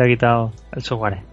Ya ha quitado el software.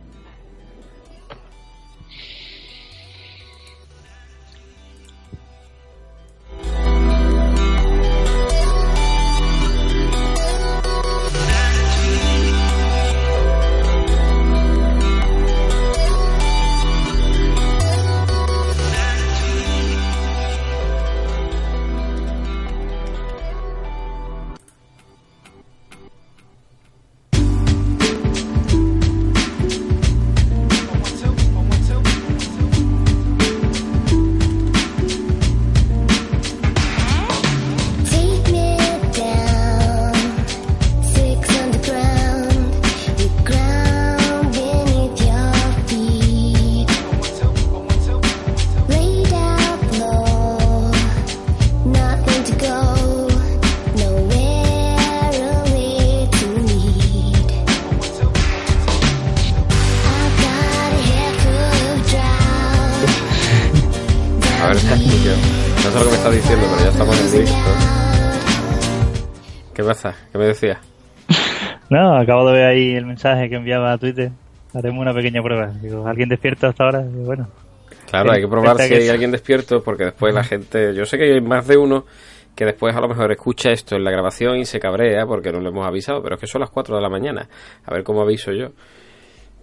Decías? No, acabo de ver ahí el mensaje que enviaba a Twitter. Haremos una pequeña prueba. Digo, ¿alguien despierto hasta ahora? Digo, bueno, Claro, hay que probar si que hay alguien despierto, porque después la gente. Yo sé que hay más de uno que después a lo mejor escucha esto en la grabación y se cabrea porque no lo hemos avisado, pero es que son las 4 de la mañana. A ver cómo aviso yo.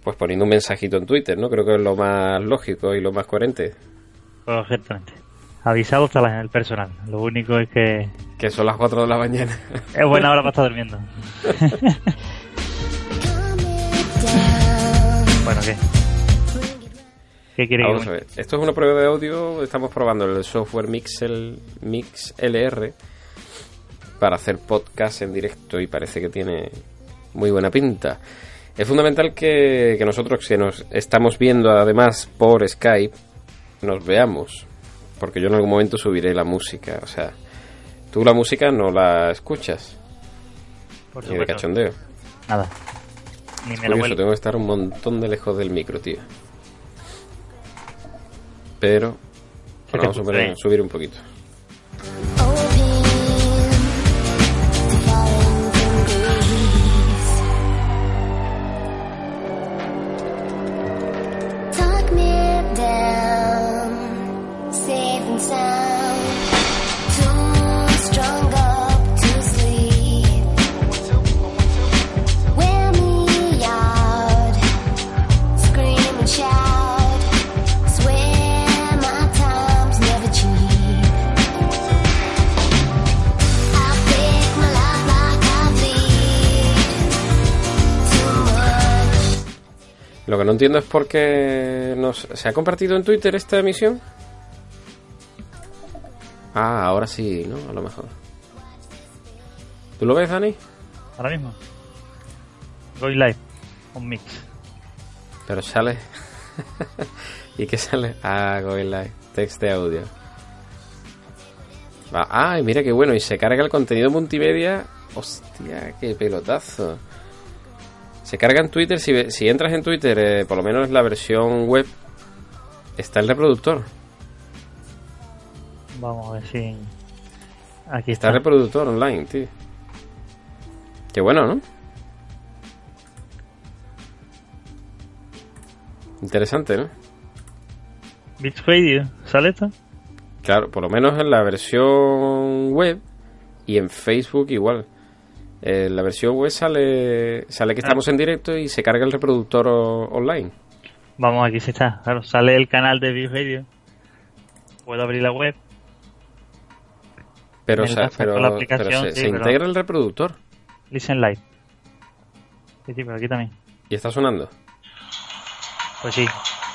Pues poniendo un mensajito en Twitter, ¿no? Creo que es lo más lógico y lo más coherente. perfectamente. Avisado está la- el personal. Lo único es que Que son las 4 de la mañana. es buena hora para estar durmiendo. bueno, ¿qué? ¿Qué quiere que Vamos a ver. Esto es una prueba de audio. Estamos probando el software Mixel, Mix LR para hacer podcast en directo y parece que tiene muy buena pinta. Es fundamental que, que nosotros que nos estamos viendo además por Skype nos veamos. Porque yo en algún momento subiré la música. O sea, tú la música no la escuchas. Por Ni de cachondeo. Nada. Ni me lo Curioso, tengo que estar un montón de lejos del micro, tío. Pero ¿Qué bueno, vamos a subir un poquito. Entiendo es por qué nos... ¿Se ha compartido en Twitter esta emisión? Ah, ahora sí, ¿no? A lo mejor. ¿Tú lo ves, Dani? Ahora mismo. Going live. Un mix. Pero sale... ¿Y qué sale? Ah, Going Live. Text de audio. Ah, y mira qué bueno. Y se carga el contenido multimedia. Hostia, qué pelotazo. Se carga en Twitter. Si, si entras en Twitter, eh, por lo menos la versión web, está el reproductor. Vamos a ver si. Aquí Está está. el reproductor online, tío. Qué bueno, ¿no? Interesante, ¿no? Beats Radio. ¿Sale esto? Claro, por lo menos en la versión web y en Facebook igual. En la versión web sale, sale que estamos en directo y se carga el reproductor o- online. Vamos, aquí sí está. Claro, sale el canal de Beats Radio. Puedo abrir la web. Pero, o sea, pero, con la pero se, sí, se pero- integra el reproductor Listen Live. Sí, sí, pero aquí también. y está sonando. Pues sí.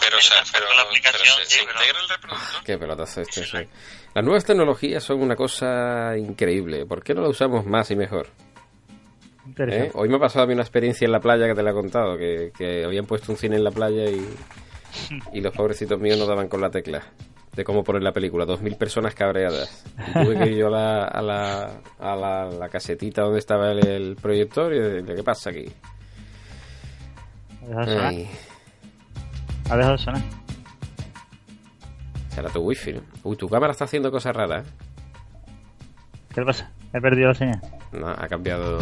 Pero, o sea, pero- la aplicación, pero se- sí, se pero- integra el reproductor. qué pelotazo este. sí. Las nuevas tecnologías son una cosa increíble. ¿Por qué no la usamos más y mejor? ¿Eh? Hoy me ha pasado a mí una experiencia en la playa que te la he contado, que, que habían puesto un cine en la playa y, y los pobrecitos míos no daban con la tecla de cómo poner la película. Dos mil personas cabreadas. Y tuve que ir yo a la, a la, a la, la casetita donde estaba el, el proyector y decirle, ¿qué pasa aquí? Ha dejado de Ha dejado de sonar. será tu wifi, ¿no? Uy, tu cámara está haciendo cosas raras. ¿eh? ¿Qué pasa? He perdido la señal. No, ha cambiado...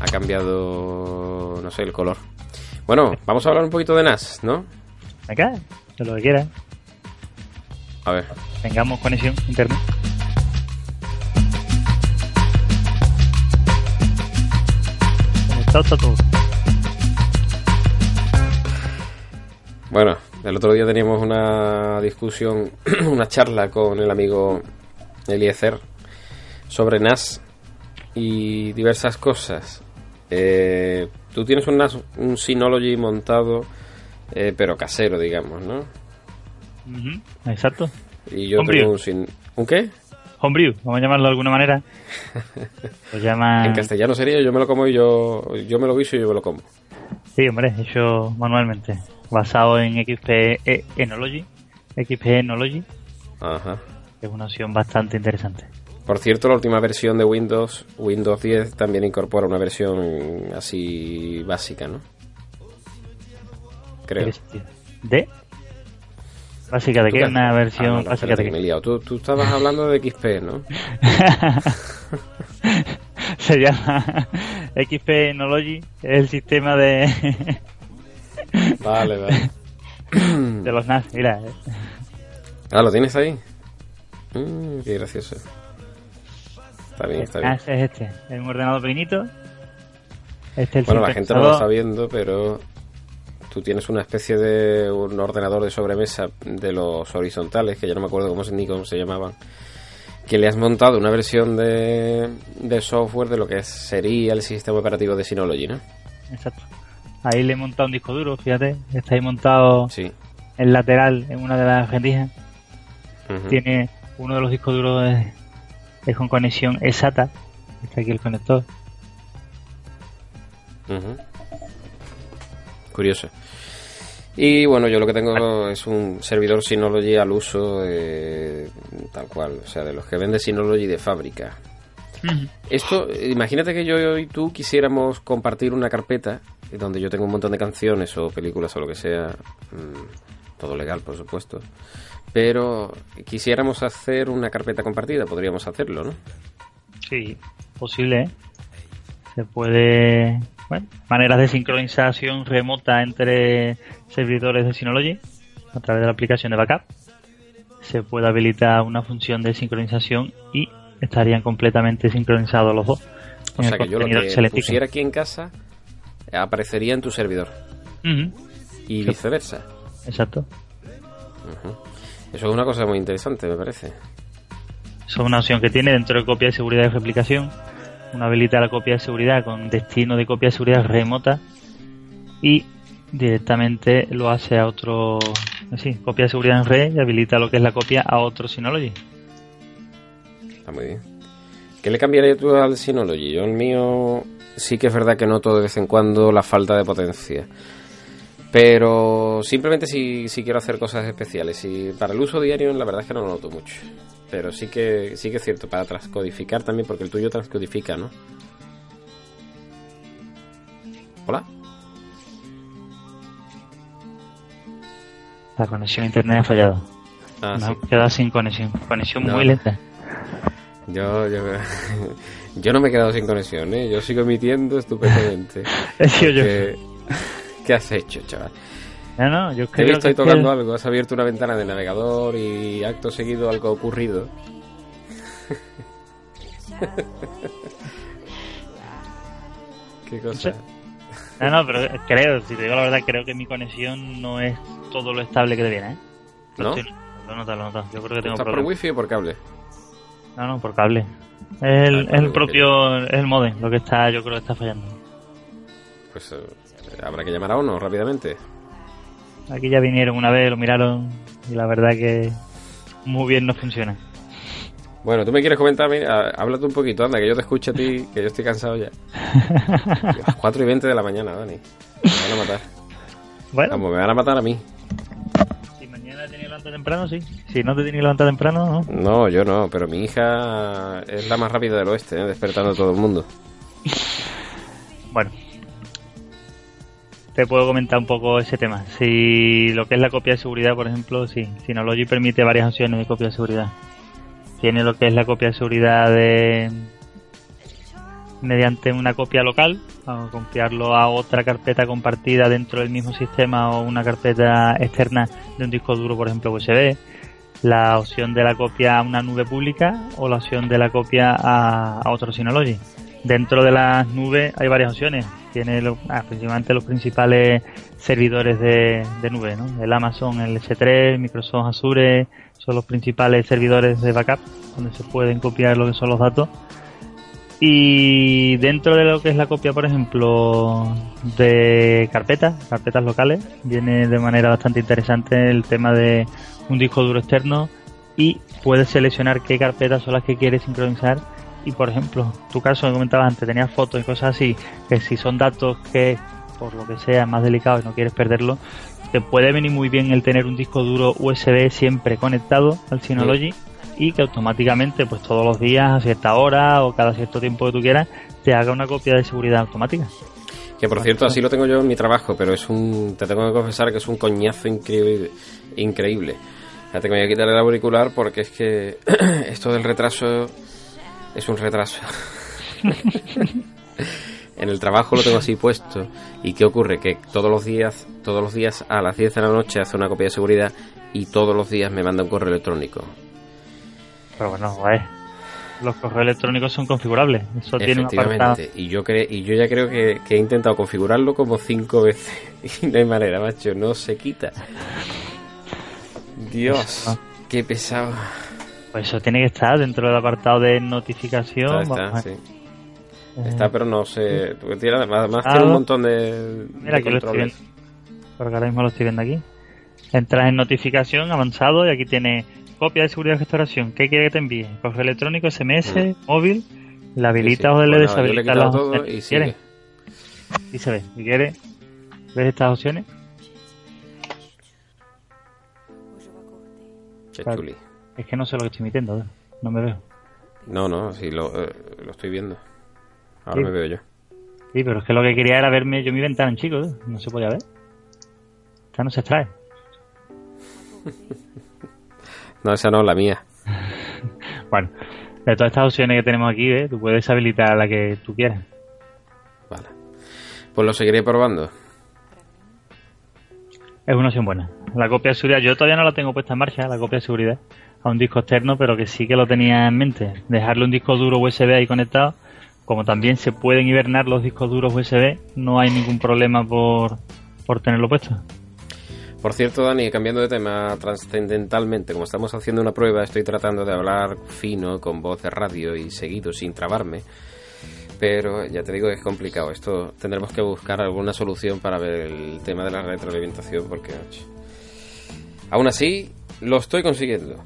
Ha cambiado no sé, el color. Bueno, vamos a hablar un poquito de NAS, ¿no? Acá, de lo que quieras. A ver. Tengamos conexión a internet. Conectado está todo. Bueno, el otro día teníamos una discusión, una charla con el amigo Eliezer sobre NAS y diversas cosas. Eh, tú tienes un NAS, un Synology montado, eh, pero casero, digamos, ¿no? Exacto. Y yo Homebrew. tengo un. ¿Un qué? Homebrew, vamos a llamarlo de alguna manera. Lo llama. En castellano sería yo me lo como y yo, yo me lo guiso y yo me lo como. Sí, hombre, hecho manualmente. Basado en XP E- Enology. XP Enology, Ajá. es una opción bastante interesante. Por cierto, la última versión de Windows, Windows 10, también incorpora una versión así básica, ¿no? Creo. ¿De? Básica de ¿Tú qué? Una versión Ah, no, no, básica espérate de que me he qué. liado. Tú, tú estabas hablando de XP, ¿no? Se llama XP Enology, es el sistema de, Vale, vale. de los NAS. Mira, eh. Ah, ¿lo tienes ahí? Mm, qué gracioso. Está bien, está el bien. NAS es este. Es un ordenador pequeñito. Este es el Bueno, la gente no lo está viendo, pero tú tienes una especie de un ordenador de sobremesa de los horizontales, que ya no me acuerdo cómo se, ni cómo se llamaban, que le has montado una versión de, de software de lo que sería el sistema operativo de Synology, ¿no? Exacto. Ahí le he montado un disco duro, fíjate. Está ahí montado Sí. en lateral en una de las rendijas. Tiene uno de los discos duros es con conexión SATA. Está aquí el conector. Ujú. Curioso. Y bueno, yo lo que tengo es un servidor Synology al uso eh, tal cual, o sea, de los que vende Synology de fábrica. Esto, imagínate que yo y tú quisiéramos compartir una carpeta donde yo tengo un montón de canciones o películas o lo que sea, mm, todo legal, por supuesto. Pero quisiéramos hacer una carpeta compartida, podríamos hacerlo, ¿no? Sí, posible, ¿eh? Se puede... Bueno, maneras de sincronización remota entre servidores de Synology a través de la aplicación de backup. Se puede habilitar una función de sincronización y estarían completamente sincronizados los dos. O sea que yo lo que pusiera aquí en casa aparecería en tu servidor y viceversa. Exacto. Eso es una cosa muy interesante, me parece. Eso es una opción que tiene dentro de copia de seguridad y replicación. Uno habilita la copia de seguridad con destino de copia de seguridad remota y directamente lo hace a otro, así, copia de seguridad en red y habilita lo que es la copia a otro Synology. Está muy bien. ¿Qué le cambiaría tú al Synology? Yo el mío sí que es verdad que noto de vez en cuando la falta de potencia. Pero simplemente si, si quiero hacer cosas especiales. Y para el uso diario la verdad es que no lo noto mucho. Pero sí que, sí que es cierto, para transcodificar también, porque el tuyo transcodifica, ¿no? Hola. La conexión a internet ha fallado. Ah, sí. hemos quedado sin conexión. Conexión No. muy lenta. Yo, yo, yo no me he quedado sin conexión, ¿eh? Yo sigo emitiendo estupendamente. Sido yo. ¿Qué, has hecho, chaval? No, no, yo Te he creo visto que ahí tocando algo, has abierto una ventana de navegador y acto seguido algo ha ocurrido. ¿Qué cosa? No, no, pero creo, si te digo la verdad, creo que mi conexión no es todo lo estable que debiera, ¿eh? Lo ¿No? estoy- Lo he notado, lo he notado. Yo creo que tengo ¿Estás por wifi o por cable? No, no, por cable. Es el, Ah, el propio, es el modem lo que está, yo creo que está fallando. Pues eh, habrá que llamar a uno rápidamente. Aquí ya vinieron una vez, lo miraron y la verdad que muy bien no funciona. Bueno, tú me quieres comentar, háblate un poquito, anda, que yo te escucho a ti, que yo estoy cansado ya. Las 4 y 20 de la mañana, Dani. Me van a matar. Bueno, Vamos, me van a matar a mí. si mañana te levantar temprano, sí. Si no te tienes que levantar temprano, no. No, yo no, pero mi hija es la más rápida del oeste, ¿eh? despertando a todo el mundo. Bueno. Te puedo comentar un poco ese tema. Si lo que es la copia de seguridad, por ejemplo, sí. Synology permite varias opciones de copia de seguridad. Tiene lo que es la copia de seguridad de mediante una copia local, a copiarlo a otra carpeta compartida dentro del mismo sistema o una carpeta externa de un disco duro, por ejemplo USB, la opción de la copia a una nube pública o la opción de la copia a, a otro Synology. Dentro de las nubes hay varias opciones. Tiene lo- ah, principalmente los principales servidores de, de nube, ¿no? El Amazon, el S3, Microsoft Azure, son los principales servidores de backup donde se pueden copiar lo que son los datos. Y dentro de lo que es la copia, por ejemplo, de carpetas, carpetas locales, viene de manera bastante interesante el tema de un disco duro externo y puedes seleccionar qué carpetas son las que quieres sincronizar. Y por ejemplo, tu caso que comentabas antes, tenías fotos y cosas así, que si son datos que por lo que sea más delicados y no quieres perderlo, te puede venir muy bien el tener un disco duro USB siempre conectado al Synology y que automáticamente, pues todos los días, a cierta hora o cada cierto tiempo que tú quieras, te haga una copia de seguridad automática. Que por cierto, así lo tengo yo en mi trabajo, pero es un. Te tengo que confesar que es un coñazo increíble. increíble. Ya tengo que quitar el auricular porque es que esto del retraso es un retraso. en el trabajo lo tengo así puesto. ¿Y qué ocurre? Que todos los días, todos los días a las 10 de la noche hace una copia de seguridad y todos los días me manda un correo electrónico. Pero bueno, pues, los correos electrónicos son configurables. Eso tiene. Efectivamente. Y yo, cre y yo ya creo que, que he intentado configurarlo como cinco veces. Y no hay manera, macho. No se quita. Dios, qué pesado. Pues eso tiene que estar dentro del apartado de notificación. Está, sí. pero no sé. porque tiene- además Ah, tiene un montón de, Mira, de que lo estoy viendo. Porque ahora mismo lo estoy viendo aquí. Entras en notificación, avanzado, y aquí tiene copia de seguridad de restauración. ¿Qué quiere que te envíe? Correo electrónico, SMS, móvil. La habilita. Sí, sí. o le nada, yo le he deshabilita quitado las todo opciones y sigue. quieres. Y se ve. Si quieres, ves estas opciones. Qué Claro. chuli. Es que no sé lo que estoy emitiendo. ¿eh? No me veo. No, no, sí, lo, eh, lo estoy viendo. Ahora Sí. me veo yo. Sí, pero es que lo que quería era verme yo mi ventana en chico. ¿eh? No se podía ver. Esta no se extrae. No, esa no, la mía. Bueno, de todas estas opciones que tenemos aquí, ¿eh? tú puedes habilitar la que tú quieras. Vale. Pues lo seguiré probando. Es una opción buena. La copia de seguridad, yo todavía no la tengo puesta en marcha, la copia de seguridad, a un disco externo, pero que sí que lo tenía en mente. Dejarle un disco duro USB ahí conectado, como también se pueden hibernar los discos duros USB, no hay ningún problema por, por tenerlo puesto. Por cierto, Dani, cambiando de tema trascendentalmente, como estamos haciendo una prueba, estoy tratando de hablar fino, con voz de radio y seguido, sin trabarme. Pero ya te digo que es complicado. Esto tendremos que buscar alguna solución para ver el tema de la retroalimentación, porque. Aún así, lo estoy consiguiendo.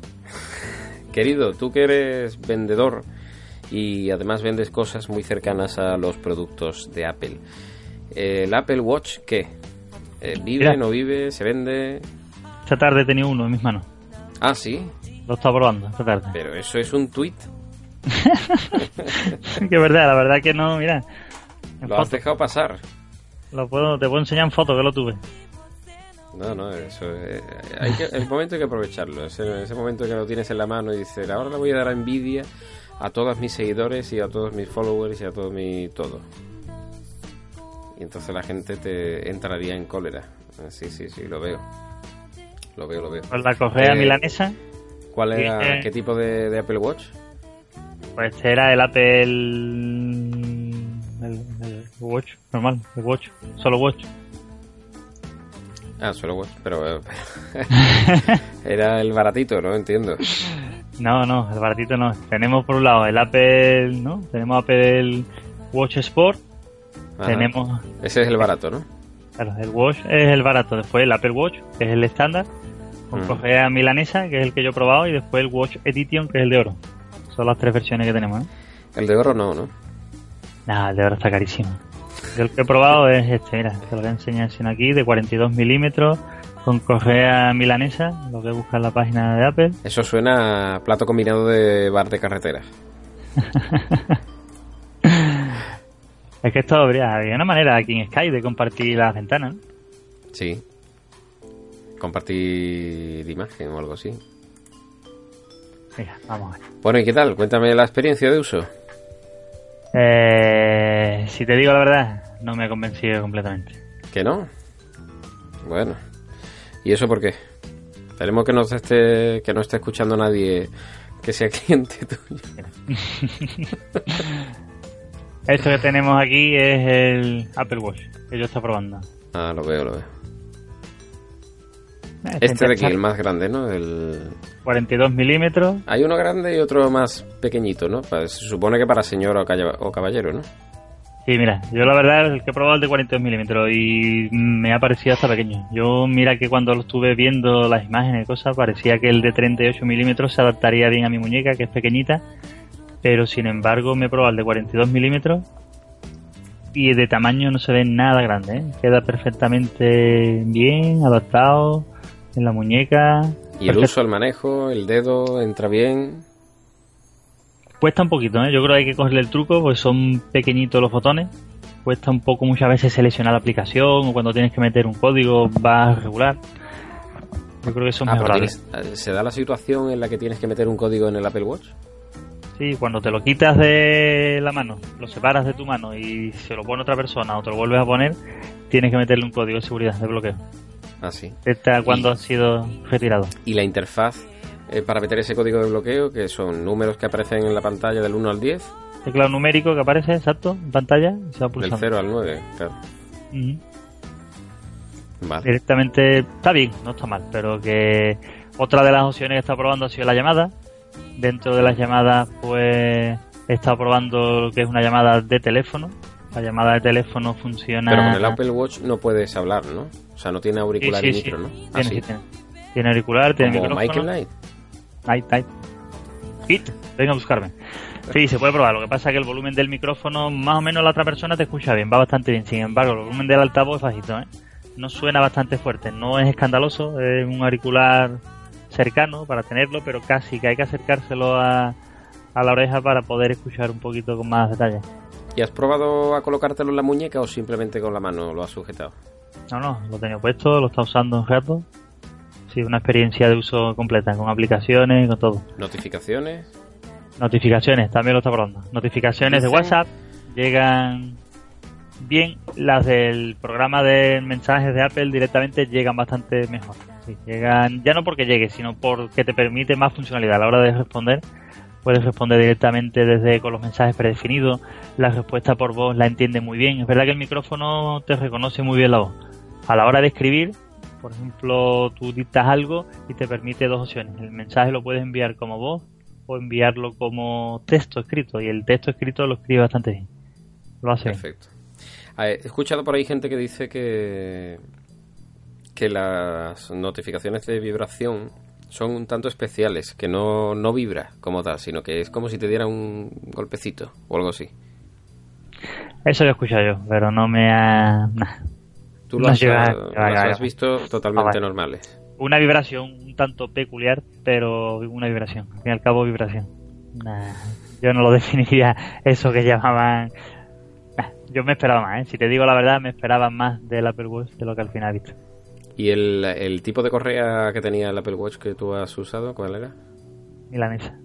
Querido, tú que eres vendedor y además vendes cosas muy cercanas a los productos de Apple. ¿El Apple Watch qué? Eh, ¿Vive, Mira. no vive, se vende? Esta tarde he tenido uno en mis manos, Ah, sí, lo he estado probando esta tarde. pero eso es un tweet. que verdad, la verdad que no, mira. Lo has dejado pasar. lo puedo, te puedo enseñar en foto que lo tuve. No, no, eso es- hay que, el momento hay que aprovecharlo. Ese, ese momento que lo tienes en la mano y dices, ahora le voy a dar envidia a todos mis seguidores y a todos mis followers y a todo mi todo. Y entonces la gente te entraría en cólera. Sí, sí, sí, lo veo. Lo veo, lo veo. La correa Eh, milanesa, ¿Cuál era, eh, qué tipo de, de Apple Watch? pues era el Apple. El, el Watch, normal, el Watch, solo Watch. Ah, solo Watch, pero... eh, era el baratito, ¿no? Entiendo. No, no, el baratito no. Tenemos por un lado el Apple, ¿no? Tenemos Apple Watch Sport. Ajá. Tenemos, Ese es el barato, ¿no? claro, el Watch es el barato. Después el Apple Watch, que es el estándar, con Mm. correa milanesa, que es el que yo he probado, y después el Watch Edition, que es el de oro. Son las tres versiones que tenemos, ¿no? El de oro no, ¿no? Nada, el de oro está carísimo. Yo el que he probado es este, mira, te lo voy a enseñar sin aquí, de 42 milímetros, con correa milanesa, lo que busca en la página de Apple. Eso suena a plato combinado de bar de carretera. Es que esto habría, habría una manera aquí en Sky de compartir las ventanas, ¿no? Sí. Compartir imagen o algo así. Mira, vamos a ver. Bueno, ¿y qué tal? Cuéntame la experiencia de uso. Eh, si te digo la verdad, no me ha convencido completamente. ¿Que no? Bueno. ¿Y eso por qué? Esperemos que no esté, que no esté escuchando nadie que sea cliente tuyo. Esto que tenemos aquí es el Apple Watch, que yo estoy probando. Ah, lo veo, lo veo. Eh, Este de aquí, el más grande, ¿no? El... 42 milímetros. Hay uno grande y otro más pequeñito, ¿no? Se supone que para señor o caballero, ¿no? Sí, mira, yo la verdad el que he probado el de 42 milímetros y me ha parecido hasta pequeño. Yo mira que cuando lo estuve viendo las imágenes y cosas, parecía que el de 38 milímetros se adaptaría bien a mi muñeca, que es pequeñita, pero sin embargo me he probado el de 42 milímetros y de tamaño no se ve nada grande, ¿eh? queda perfectamente bien, adaptado en la muñeca. Y el uso, el manejo, el dedo, entra bien. Cuesta un poquito, ¿eh? Yo creo que hay que cogerle el truco, pues son pequeñitos los botones. Cuesta un poco muchas veces seleccionar la aplicación o cuando tienes que meter un código va regular. Yo creo que es Ah, tienes- ¿Se da la situación en la que tienes que meter un código en el Apple Watch? Sí, cuando te lo quitas de la mano, lo separas de tu mano y se lo pone otra persona o te lo vuelves a poner, tienes que meterle un código de seguridad, de bloqueo. Ah, sí. Esta cuando ha sido retirado. Y la interfaz eh, para meter ese código de bloqueo, que son números que aparecen en la pantalla del 1 al 10, Teclado numérico que aparece, exacto, en pantalla, y se va del pulsando. 0 al 9, claro. Vale. directamente está bien, no está mal, pero que otra de las opciones que está probando ha sido la llamada. Dentro de las llamadas, pues he estado probando lo que es una llamada de teléfono. La llamada de teléfono funciona. Pero con el Apple Watch no puedes hablar, ¿no? O sea, no tiene auricular sí, y sí. micro, ¿no? Tiene, Ah, sí sí. tiene. Tiene auricular, tiene Como micrófono. Michael Knight. Night, night. Hit, venga a buscarme. Sí, se puede probar. Lo que pasa es que el volumen del micrófono, más o menos la otra persona te escucha bien, va bastante bien. Sin embargo, el volumen del altavoz es bajito, ¿eh? No suena bastante fuerte, no es escandaloso, es un auricular cercano para tenerlo, pero casi que hay que acercárselo a, a la oreja para poder escuchar un poquito con más detalle. ¿Y has probado a colocártelo en la muñeca o simplemente con la mano lo has sujetado? No, no, lo tenía puesto, lo está usando un rato. Sí, una experiencia de uso completa, con aplicaciones y con todo. ¿Notificaciones? Notificaciones, también lo está probando. Notificaciones de WhatsApp llegan bien. Las del programa de mensajes de Apple directamente llegan bastante mejor. Sí, llegan, ya no porque llegue, sino porque te permite más funcionalidad a la hora de responder. Puedes responder directamente desde con los mensajes predefinidos. La respuesta por voz la entiende muy bien. Es verdad que el micrófono te reconoce muy bien la voz. A la hora de escribir, por ejemplo, tú dictas algo y te permite dos opciones. El mensaje lo puedes enviar como voz o enviarlo como texto escrito. Y el texto escrito lo escribe bastante bien. Lo hace. Perfecto. A ver, He escuchado por ahí gente que dice que, que las notificaciones de vibración son un tanto especiales, que no, no vibra como tal, sino que es como si te diera un golpecito o algo así. Eso lo he escuchado yo, pero no me ha... nah. Tú lo No has, llega- las llega- llega- has visto totalmente Ah, vale. normales. Una vibración un tanto peculiar, pero una vibración. Al fin y al cabo, vibración. Nah, yo no lo definiría eso que llamaban... Nah, yo me esperaba más, ¿eh? Si te digo la verdad, me esperaba más del Apple Watch de lo que al final he visto. ¿Y el, el tipo de correa que tenía el Apple Watch que tú has usado, cuál era? Milanesa.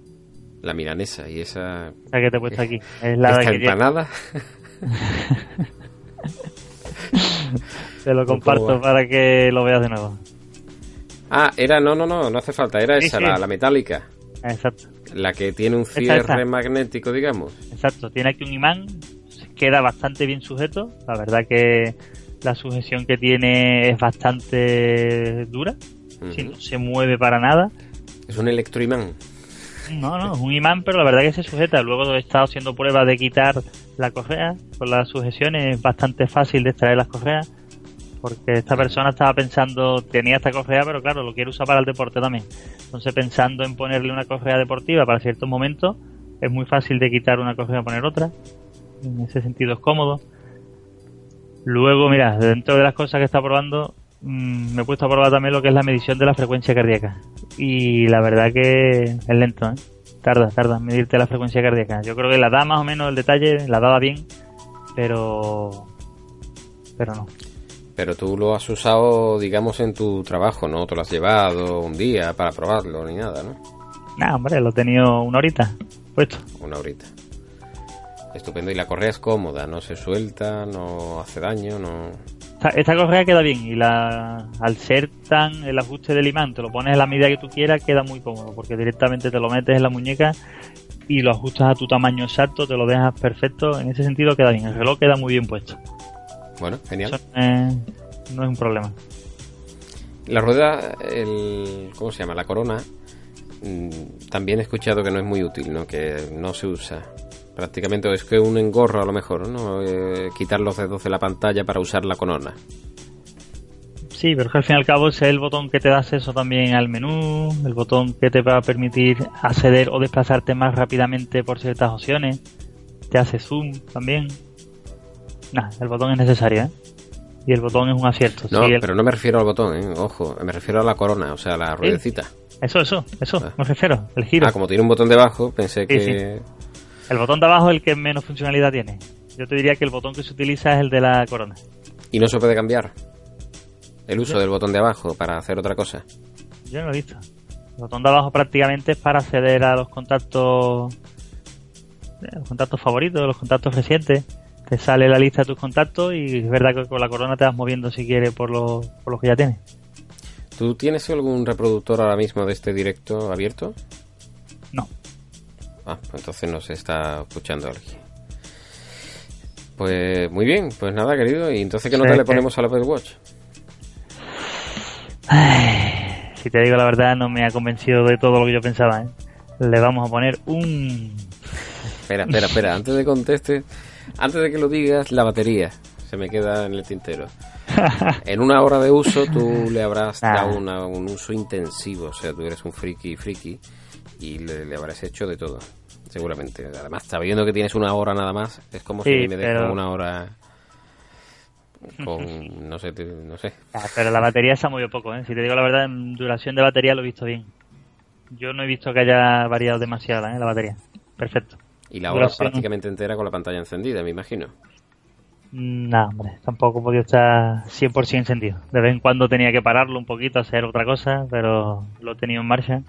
La milanesa y esa... La que te he puesto aquí. Es la de ¿Esta que lleva- empanada? Te lo ¿Cómo comparto para que lo veas de nuevo. Ah, era... No, no, no, no hace falta. Era Sí, esa, sí. La, la metálica. Exacto. La que tiene un cierre esta. magnético, digamos. Exacto, tiene aquí un imán, queda bastante bien sujeto, la verdad que la sujeción que tiene es bastante dura, si no se mueve para nada. Es un electroimán. No, no, es un imán, pero la verdad que se sujeta. Luego he estado haciendo pruebas de quitar la correa con las sujeciones, es bastante fácil de extraer las correas, porque esta persona estaba pensando, tenía esta correa, pero claro, lo quiere usar para el deporte también. Entonces pensando en ponerle una correa deportiva para ciertos momentos, es muy fácil de quitar una correa y poner otra. En ese sentido es cómodo. Luego, mira, dentro de las cosas que está probando, mm, me he puesto a probar también lo que es la medición de la frecuencia cardíaca. Y la verdad que es lento, ¿eh? Tarda, tarda en medirte la frecuencia cardíaca. Yo creo que la da más o menos el detalle, la daba bien, pero... Pero no. Pero tú lo has usado, digamos, en tu trabajo, ¿no? Te lo has llevado un día para probarlo ni nada, ¿no? Nah, hombre, lo he tenido una horita puesto. Una horita. Estupendo. Y la correa es cómoda, no se suelta, no hace daño, no... Esta, esta correa queda bien y la, al ser tan el ajuste del imán, te lo pones en la medida que tú quieras, queda muy cómodo porque directamente te lo metes en la muñeca y lo ajustas a tu tamaño exacto, te lo dejas perfecto. En ese sentido queda bien. El reloj queda muy bien puesto. Bueno, genial. Eso eh, no es un problema. La rueda, el, ¿cómo se llama? La corona, mm, también he escuchado que no es muy útil, ¿no? Que no se usa. Prácticamente es que un engorro a lo mejor, ¿no? Eh, quitar los dedos de la pantalla para usar la corona. Sí, pero es que al fin y al cabo ese es el botón que te da acceso también al menú, el botón que te va a permitir acceder o desplazarte más rápidamente por ciertas opciones, te hace zoom también. Nah, el botón es necesario, ¿eh? Y el botón es un acierto. No, Sí, el- pero no me refiero al botón, ¿eh? Ojo, me refiero a la corona, o sea, a la ruedecita. Eso, eso, eso, Ah. me refiero, el giro. Ah, como tiene un botón debajo, pensé que... El botón de abajo es el que menos funcionalidad tiene. Yo te diría que el botón que se utiliza es el de la corona. Y no se puede cambiar el uso del botón de abajo para hacer otra cosa. Yo no lo he visto. El botón de abajo prácticamente es para acceder a los contactos, eh, los contactos favoritos, los contactos recientes. Te sale la lista de tus contactos y es verdad que con la corona te vas moviendo si quieres por los, por los que ya tienes. ¿Tú tienes algún reproductor ahora mismo de este directo abierto? No. Ah, pues entonces no se está escuchando alguien. Pues muy bien, pues nada, querido. ¿Y entonces qué Sí, nota le que- ponemos al Apple Watch? Si te digo la verdad, no me ha convencido de todo lo que yo pensaba. ¿eh? Le vamos a poner un... Espera, espera, espera. Antes de conteste, antes de que lo digas, la batería se me queda en el tintero. En una hora de uso tú le habrás Nah. dado una- un uso intensivo. O sea, tú eres un friki friki y le, le habrás hecho de todo. Seguramente. Además, sabiendo que tienes una hora nada más, es como Sí, si me dejo pero- una hora con, no sé, no sé. Ah, pero la batería se ha movido poco, ¿eh? Si te digo la verdad, en duración de batería lo he visto bien. Yo no he visto que haya variado demasiado, ¿eh? La batería. Perfecto. Y la hora Duración- prácticamente entera con la pantalla encendida, me imagino. No, hombre, tampoco podido estar 100% encendido. De vez en cuando tenía que pararlo un poquito, hacer otra cosa, pero lo he tenido en marcha.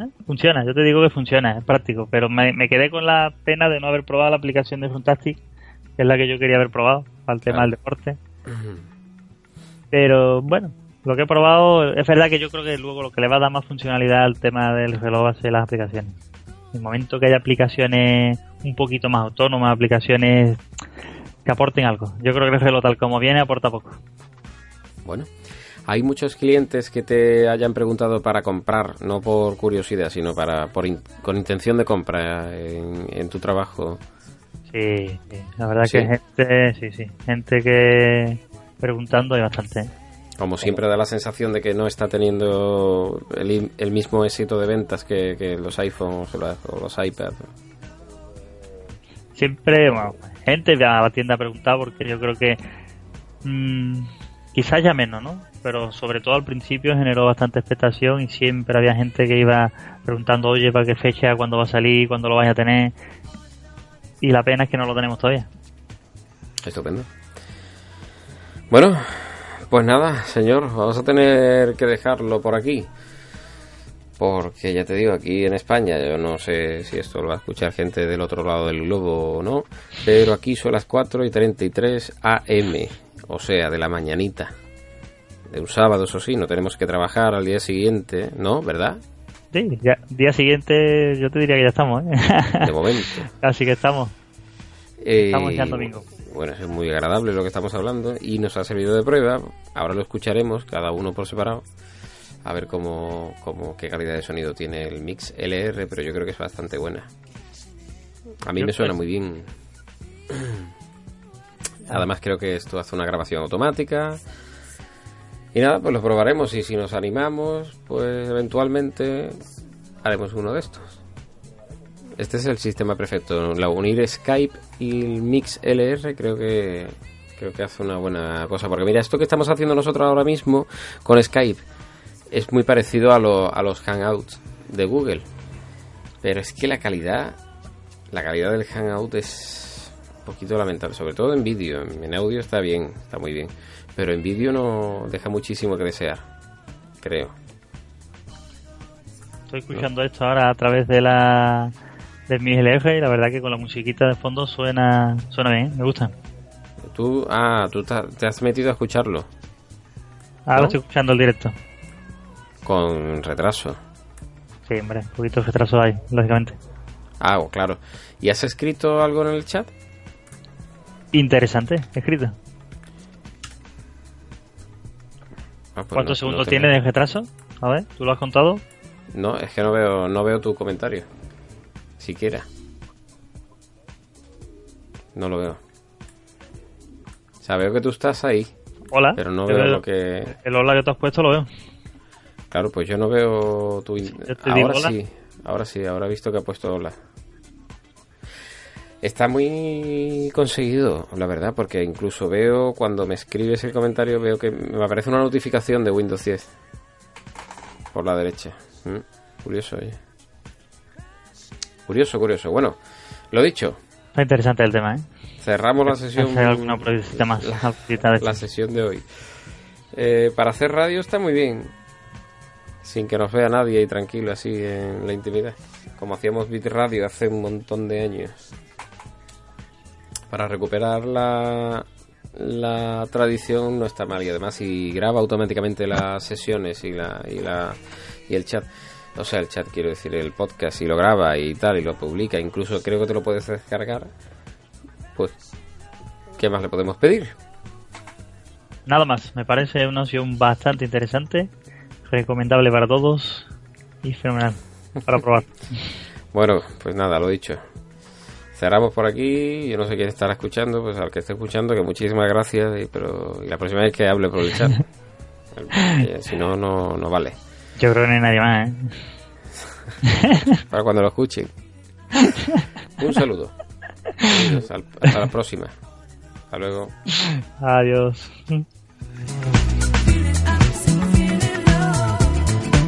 Eh, Funciona, yo te digo que funciona, es práctico, pero me, me quedé con la pena de no haber probado la aplicación de Fantastic, que es la que yo quería haber probado, para el tema del deporte. Pero bueno, lo que he probado, es verdad que yo creo que luego lo que le va a dar más funcionalidad al tema del reloj va a ser las aplicaciones. En el momento que haya aplicaciones un poquito más autónomas, aplicaciones que aporten algo. Yo creo que el reloj tal como viene aporta poco. Bueno, hay muchos clientes que te hayan preguntado para comprar, no por curiosidad, sino para por in- con intención de compra en, en tu trabajo. Sí, sí, la verdad Sí. que gente, sí, sí, gente que preguntando hay bastante. Como siempre da la sensación de que no está teniendo el, mismo éxito de ventas que, que los iPhones o los iPads. Siempre, bueno, gente va a la tienda a preguntar porque yo creo que mm, quizás ya menos, ¿no? Pero sobre todo al principio generó bastante expectación y siempre había gente que iba preguntando, oye, ¿para qué fecha? ¿Cuándo va a salir? ¿Cuándo lo vais a tener? Y la pena es que no lo tenemos todavía. Estupendo. Bueno, pues nada, señor, vamos a tener que dejarlo por aquí. Porque ya te digo, aquí en España, yo no sé si esto lo va a escuchar gente del otro lado del globo o no, pero aquí son las 4 y 33 AM, o sea, de la mañanita. De un sábado, eso sí, no tenemos que trabajar al día siguiente, ¿no? ¿Verdad? Sí, ya, día siguiente yo te diría que ya estamos, ¿eh? De momento. Así que estamos. Eh, Estamos ya domingo. Bueno, es muy agradable lo que estamos hablando y nos ha servido de prueba. Ahora lo escucharemos, cada uno por separado. A ver cómo, cómo qué calidad de sonido tiene el mix LR, pero yo creo que es bastante buena. A mí me suena muy bien. Además creo que esto hace una grabación automática. Y nada, pues lo probaremos y si nos animamos, pues eventualmente haremos uno de estos. Este es el sistema perfecto. La unir Skype y el Mix LR creo que creo que hace una buena cosa. Porque mira, esto que estamos haciendo nosotros ahora mismo con Skype es muy parecido a, lo- a los Hangouts de Google. Pero es que la calidad, la calidad del Hangout es un poquito lamentable. Sobre todo en vídeo. En audio está bien, está muy bien. Pero en vídeo no deja muchísimo que desear. Creo. Estoy escuchando esto ahora a través de la de mi LR y la verdad que con la musiquita de fondo suena suena bien, me gusta. Tú, ah, tú te, has metido a escucharlo Ahora ¿No? estoy escuchando el directo. con retraso. Sí, hombre, un poquito de retraso hay, lógicamente. Ah, claro. ¿Y has escrito algo en el chat? Interesante, escrito. Ah, pues ¿Cuántos no- segundos no tiene de retraso? A ver, ¿tú lo has contado? No, es que no veo, no veo tu comentario. Siquiera. No lo veo. O sea, veo que tú estás ahí, Hola. pero no veo lo que... El hola que tú has puesto lo veo. Claro, pues yo no veo tu... te Ahora sí, ahora sí, ahora he visto que ha puesto hola. Está muy conseguido, la verdad, porque incluso veo cuando me escribes el comentario, veo que me aparece una notificación de Windows 10 por la derecha. Mm, Curioso, oye. Curioso, curioso. Bueno, lo dicho, Está interesante el tema, ¿eh? cerramos la sesión. Alguna más. la- la esto. sesión de hoy. Eh, para hacer radio está muy bien. Sin que nos vea nadie y tranquilo así en la intimidad. Como hacíamos Bit Radio hace un montón de años. Para recuperar la, la tradición no está mal. Y además si graba automáticamente las sesiones y, la, y, la, y el chat. O sea, el chat quiero decir, el podcast y lo graba y tal y lo publica. Incluso creo que te lo puedes descargar. Pues, ¿qué más le podemos pedir? Nada más, me parece una opción bastante interesante, recomendable para todos y fenomenal para probar. Bueno, pues nada, lo dicho. Cerramos por aquí. Yo no sé quién estará escuchando, pues al que esté escuchando, que muchísimas gracias. Y, pero, y la próxima vez que hable por el chat. Si no, no, no vale. Yo creo que no hay nadie más, ¿eh? Para cuando lo escuchen. Un saludo. Hasta la próxima. Hasta luego. Adiós.